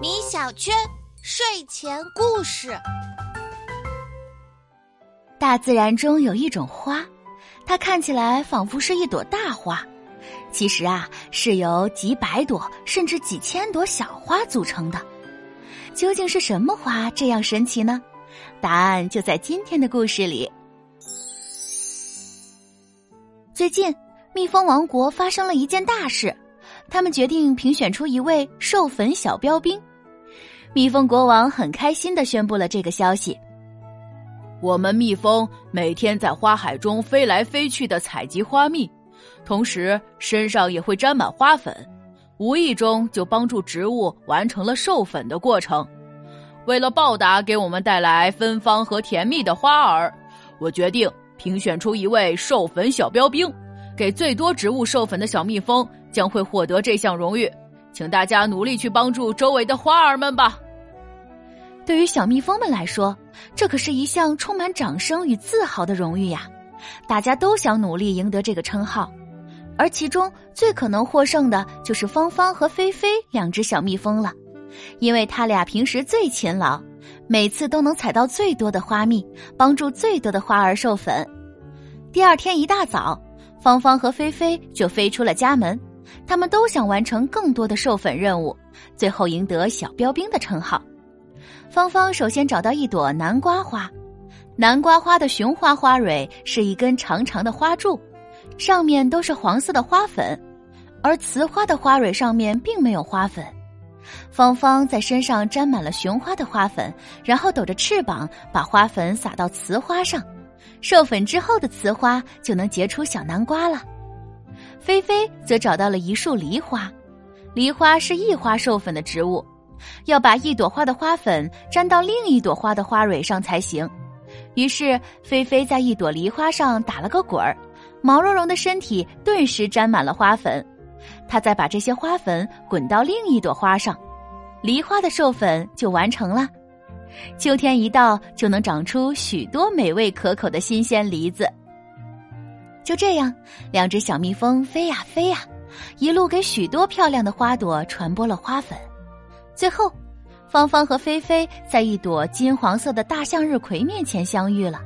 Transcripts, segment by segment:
米小圈睡前故事。大自然中有一种花，它看起来仿佛是一朵大花，其实啊是由几百朵甚至几千朵小花组成的。究竟是什么花这样神奇呢？答案就在今天的故事里。最近，蜜蜂王国发生了一件大事，他们决定评选出一位授粉小标兵。蜜蜂国王很开心的宣布了这个消息。我们蜜蜂每天在花海中飞来飞去的采集花蜜，同时身上也会沾满花粉，无意中就帮助植物完成了授粉的过程。为了报答给我们带来芬芳和甜蜜的花儿，我决定。评选出一位授粉小标兵，给最多植物授粉的小蜜蜂将会获得这项荣誉，请大家努力去帮助周围的花儿们吧。对于小蜜蜂们来说，这可是一项充满掌声与自豪的荣誉呀！大家都想努力赢得这个称号，而其中最可能获胜的就是芳芳和菲菲两只小蜜蜂了，因为他俩平时最勤劳。每次都能采到最多的花蜜，帮助最多的花儿授粉。第二天一大早，芳芳和菲菲就飞出了家门，他们都想完成更多的授粉任务，最后赢得小标兵的称号。芳芳首先找到一朵南瓜花，南瓜花的雄花花蕊是一根长长的花柱，上面都是黄色的花粉，而雌花的花蕊上面并没有花粉。芳芳在身上沾满了雄花的花粉，然后抖着翅膀把花粉撒到雌花上，授粉之后的雌花就能结出小南瓜了。菲菲则找到了一束梨花，梨花是异花授粉的植物，要把一朵花的花粉粘到另一朵花的花蕊上才行。于是菲菲在一朵梨花上打了个滚儿，毛茸茸的身体顿时沾满了花粉。他再把这些花粉滚到另一朵花上，梨花的授粉就完成了。秋天一到，就能长出许多美味可口的新鲜梨子。就这样，两只小蜜蜂飞呀飞呀，一路给许多漂亮的花朵传播了花粉。最后，芳芳和菲菲在一朵金黄色的大向日葵面前相遇了。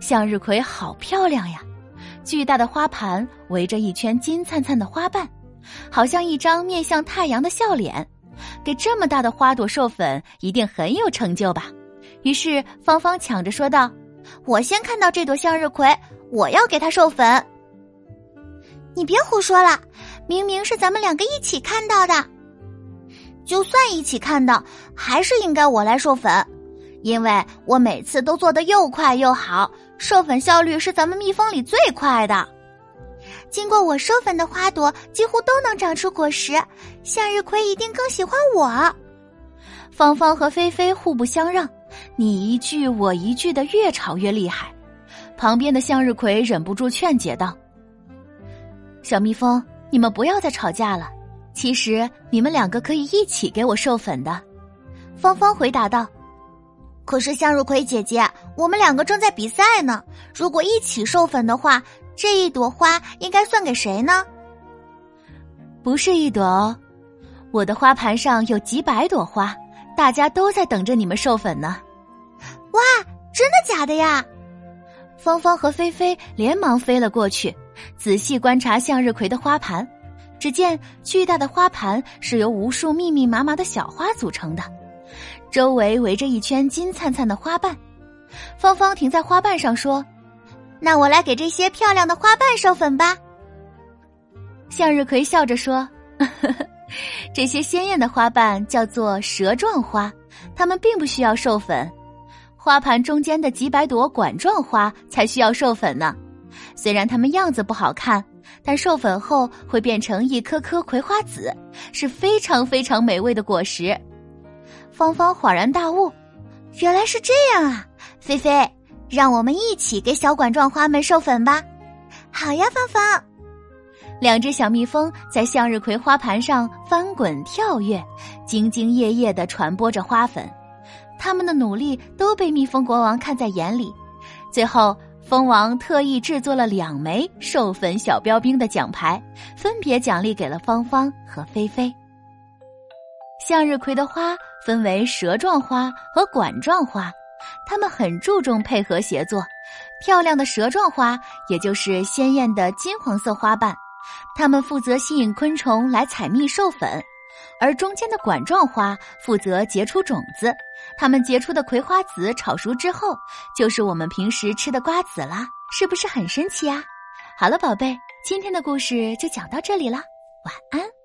向日葵好漂亮呀！巨大的花盘围着一圈金灿灿的花瓣，好像一张面向太阳的笑脸。给这么大的花朵授粉，一定很有成就吧？于是芳芳抢着说道：“我先看到这朵向日葵，我要给它授粉。”你别胡说了，明明是咱们两个一起看到的。就算一起看到，还是应该我来授粉，因为我每次都做的又快又好。授粉效率是咱们蜜蜂里最快的。经过我授粉的花朵几乎都能长出果实，向日葵一定更喜欢我。芳芳和菲菲互不相让，你一句我一句的，越吵越厉害。旁边的向日葵忍不住劝解道：“小蜜蜂，你们不要再吵架了。其实你们两个可以一起给我授粉的。”芳芳回答道。可是向日葵姐姐，我们两个正在比赛呢。如果一起授粉的话，这一朵花应该算给谁呢？不是一朵哦，我的花盘上有几百朵花，大家都在等着你们授粉呢。哇，真的假的呀？芳芳和菲菲连忙飞了过去，仔细观察向日葵的花盘。只见巨大的花盘是由无数密密麻麻的小花组成的。周围围着一圈金灿灿的花瓣，芳芳停在花瓣上说：“那我来给这些漂亮的花瓣授粉吧。”向日葵笑着说呵呵：“ 这些鲜艳的花瓣叫做蛇状花，它们并不需要授粉。花盘中间的几百朵管状花才需要授粉呢。虽然它们样子不好看，但授粉后会变成一颗颗葵花籽，是非常非常美味的果实。”芳芳恍然大悟，原来是这样啊！菲菲，让我们一起给小管状花们授粉吧。好呀，芳芳。两只小蜜蜂在向日葵花盘上翻滚跳跃，兢兢业业的传播着花粉。他们的努力都被蜜蜂国王看在眼里。最后，蜂王特意制作了两枚授粉小标兵的奖牌，分别奖励给了芳芳和菲菲。向日葵的花分为蛇状花和管状花，它们很注重配合协作。漂亮的蛇状花，也就是鲜艳的金黄色花瓣，它们负责吸引昆虫来采蜜授粉；而中间的管状花负责结出种子，它们结出的葵花籽炒熟之后，就是我们平时吃的瓜子啦，是不是很神奇啊？好了，宝贝，今天的故事就讲到这里了，晚安。